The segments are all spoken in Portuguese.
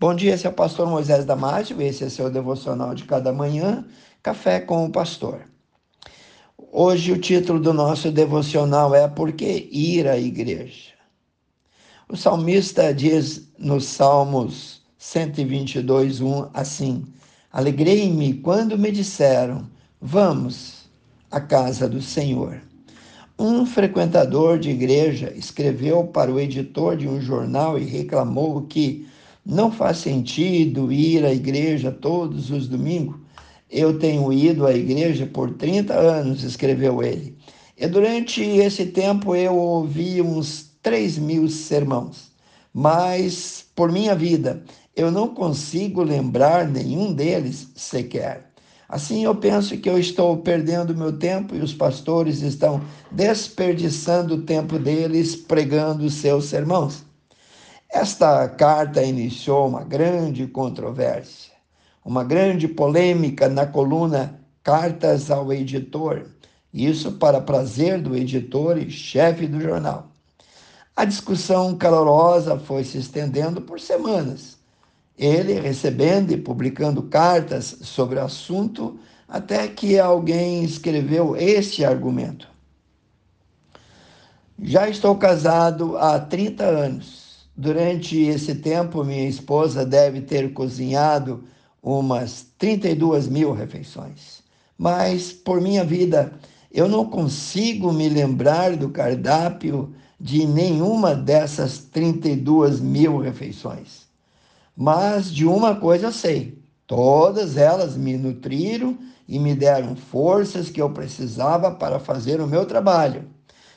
Bom dia, esse é o pastor Moisés Damásio, esse é seu devocional de cada manhã, Café com o Pastor. Hoje o título do nosso devocional é Por que ir à igreja? O salmista diz nos Salmos 122, 1 assim: Alegrei-me quando me disseram, vamos à casa do Senhor. Um frequentador de igreja escreveu para o editor de um jornal e reclamou que não faz sentido ir à igreja todos os domingos. Eu tenho ido à igreja por 30 anos, escreveu ele. E durante esse tempo eu ouvi uns 3 mil sermãos. Mas, por minha vida, eu não consigo lembrar nenhum deles sequer. Assim, eu penso que eu estou perdendo meu tempo e os pastores estão desperdiçando o tempo deles pregando seus sermãos. Esta carta iniciou uma grande controvérsia, uma grande polêmica na coluna Cartas ao Editor, isso para prazer do editor e chefe do jornal. A discussão calorosa foi se estendendo por semanas, ele recebendo e publicando cartas sobre o assunto, até que alguém escreveu este argumento. Já estou casado há 30 anos Durante esse tempo, minha esposa deve ter cozinhado umas 32 mil refeições. Mas, por minha vida, eu não consigo me lembrar do cardápio de nenhuma dessas 32 mil refeições. Mas de uma coisa sei: todas elas me nutriram e me deram forças que eu precisava para fazer o meu trabalho.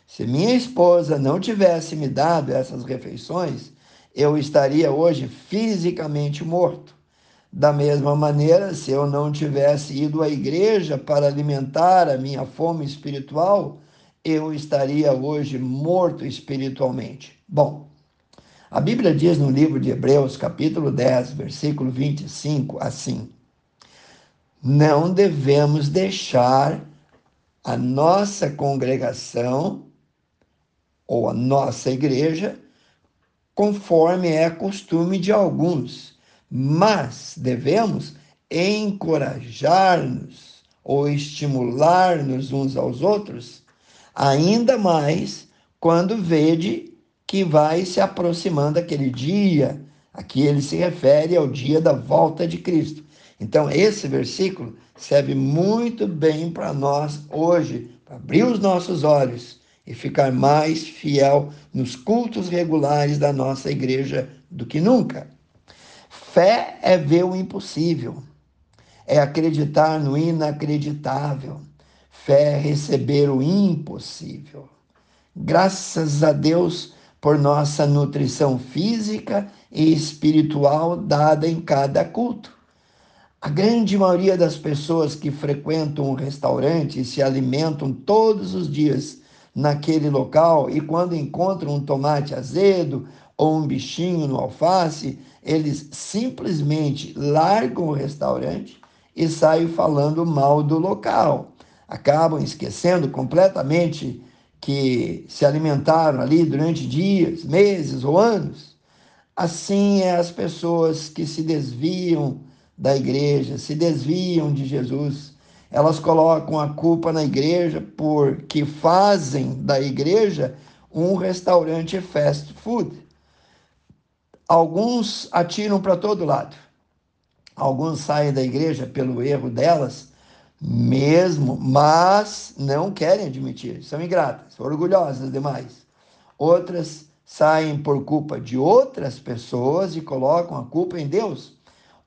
Se minha esposa não tivesse me dado essas refeições, eu estaria hoje fisicamente morto. Da mesma maneira, se eu não tivesse ido à igreja para alimentar a minha fome espiritual, eu estaria hoje morto espiritualmente. Bom, a Bíblia diz no livro de Hebreus, capítulo 10, versículo 25, assim: Não devemos deixar a nossa congregação ou a nossa igreja, conforme é costume de alguns, mas devemos encorajar-nos ou estimular-nos uns aos outros, ainda mais quando vede que vai se aproximando aquele dia. Aqui ele se refere ao dia da volta de Cristo. Então, esse versículo serve muito bem para nós hoje, para abrir os nossos olhos e ficar mais fiel nos cultos regulares da nossa igreja do que nunca. Fé é ver o impossível, é acreditar no inacreditável. Fé é receber o impossível. Graças a Deus por nossa nutrição física e espiritual dada em cada culto. A grande maioria das pessoas que frequentam um restaurante e se alimentam todos os dias naquele local e quando encontram um tomate azedo ou um bichinho no alface, eles simplesmente largam o restaurante e saem falando mal do local. Acabam esquecendo completamente que se alimentaram ali durante dias, meses ou anos. Assim é as pessoas que se desviam da igreja, se desviam de Jesus elas colocam a culpa na igreja porque fazem da igreja um restaurante fast food. Alguns atiram para todo lado. Alguns saem da igreja pelo erro delas mesmo, mas não querem admitir, são ingratas, orgulhosas demais. Outras saem por culpa de outras pessoas e colocam a culpa em Deus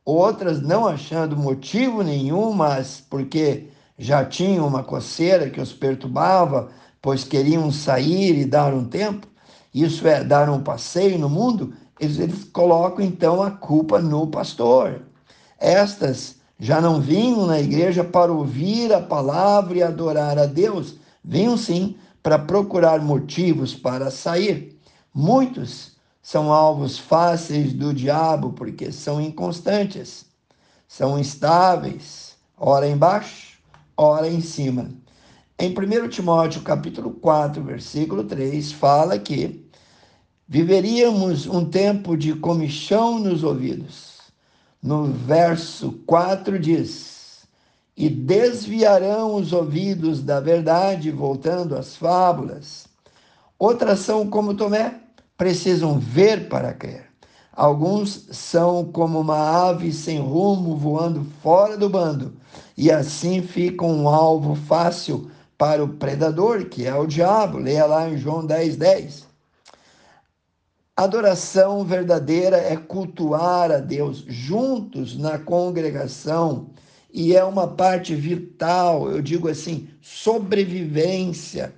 outras não achando motivo nenhum, mas porque já tinham uma coceira que os perturbava, pois queriam sair e dar um tempo, isso é, dar um passeio no mundo, eles, eles colocam então a culpa no pastor. Estas já não vinham na igreja para ouvir a palavra e adorar a Deus, vinham sim para procurar motivos para sair. Muitos são alvos fáceis do diabo porque são inconstantes, são instáveis, ora embaixo, ora em cima. Em 1 Timóteo capítulo 4, versículo 3, fala que viveríamos um tempo de comichão nos ouvidos. No verso 4 diz: E desviarão os ouvidos da verdade, voltando às fábulas. Outras são como Tomé, precisam ver para crer. Alguns são como uma ave sem rumo voando fora do bando, e assim ficam um alvo fácil para o predador, que é o diabo. Leia lá em João 10, 10. Adoração verdadeira é cultuar a Deus juntos na congregação e é uma parte vital, eu digo assim, sobrevivência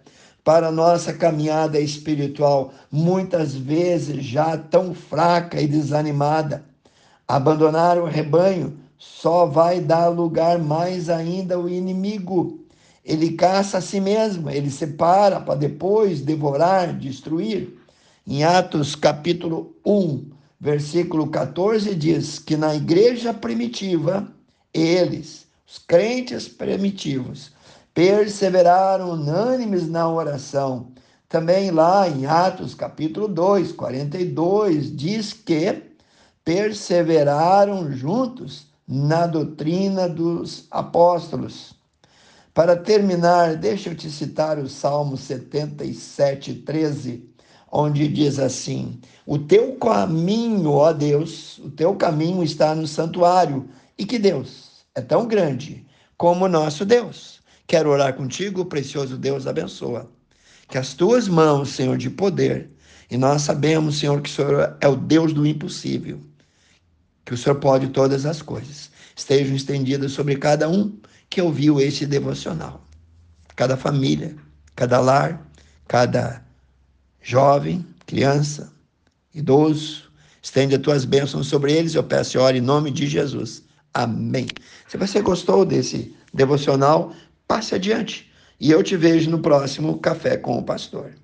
para nossa caminhada espiritual, muitas vezes já tão fraca e desanimada. Abandonar o rebanho só vai dar lugar mais ainda ao inimigo. Ele caça a si mesmo, ele separa para depois devorar, destruir. Em Atos capítulo 1, versículo 14, diz que na igreja primitiva, eles, os crentes primitivos, perseveraram unânimes na oração. Também lá em Atos capítulo 2, 42, diz que perseveraram juntos na doutrina dos apóstolos. Para terminar, deixa eu te citar o Salmo 77, 13, onde diz assim: O teu caminho, ó Deus, o teu caminho está no santuário, e que Deus é tão grande como o nosso Deus. Quero orar contigo, precioso Deus, abençoa. Que as tuas mãos, Senhor, de poder, e nós sabemos, Senhor, que o Senhor é o Deus do impossível, que o Senhor pode todas as coisas, estejam estendidas sobre cada um que ouviu este devocional. Cada família, cada lar, cada jovem, criança, idoso, estende as tuas bênçãos sobre eles, eu peço e oro em nome de Jesus. Amém. Se você gostou desse devocional, passe adiante. E eu te vejo no próximo Café com o Pastor.